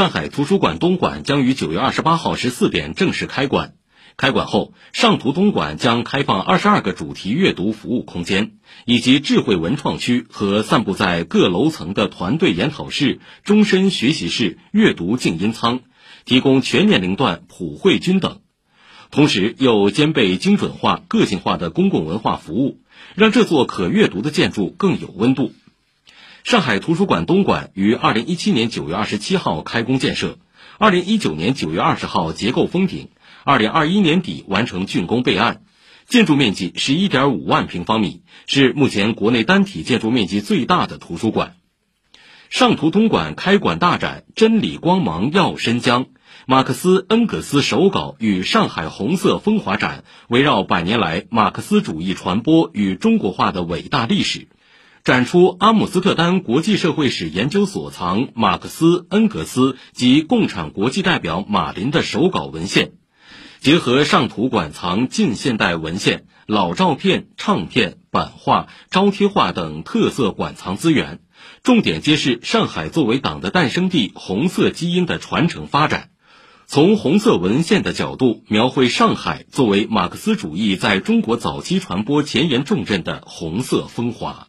上海图书馆东馆将于九月二十八号十四点正式开馆。开馆后，上图东馆将开放二十二个主题阅读服务空间，以及智慧文创区和散布在各楼层的团队研讨室、终身学习室、阅读静音舱，提供全年龄段普惠均等。同时，又兼备精准化、个性化的公共文化服务，让这座可阅读的建筑更有温度。上海图书馆东馆于二零一七年九月二十七号开工建设，二零一九年九月二十号结构封顶。二零二一年底完成竣工备案，建筑面积十一点五万平方米，是目前国内单体建筑面积最大的图书馆。上图东馆开馆大展“真理光芒耀申江”，马克思恩格斯手稿与上海红色风华展围绕百年来马克思主义传播与中国化的伟大历史，展出阿姆斯特丹国际社会史研究所藏马克思恩格斯及共产国际代表马林的手稿文献。结合上图馆藏近现代文献、老照片、唱片、版画、招贴画等特色馆藏资源，重点揭示上海作为党的诞生地、红色基因的传承发展，从红色文献的角度描绘上海作为马克思主义在中国早期传播前沿重镇的红色风华。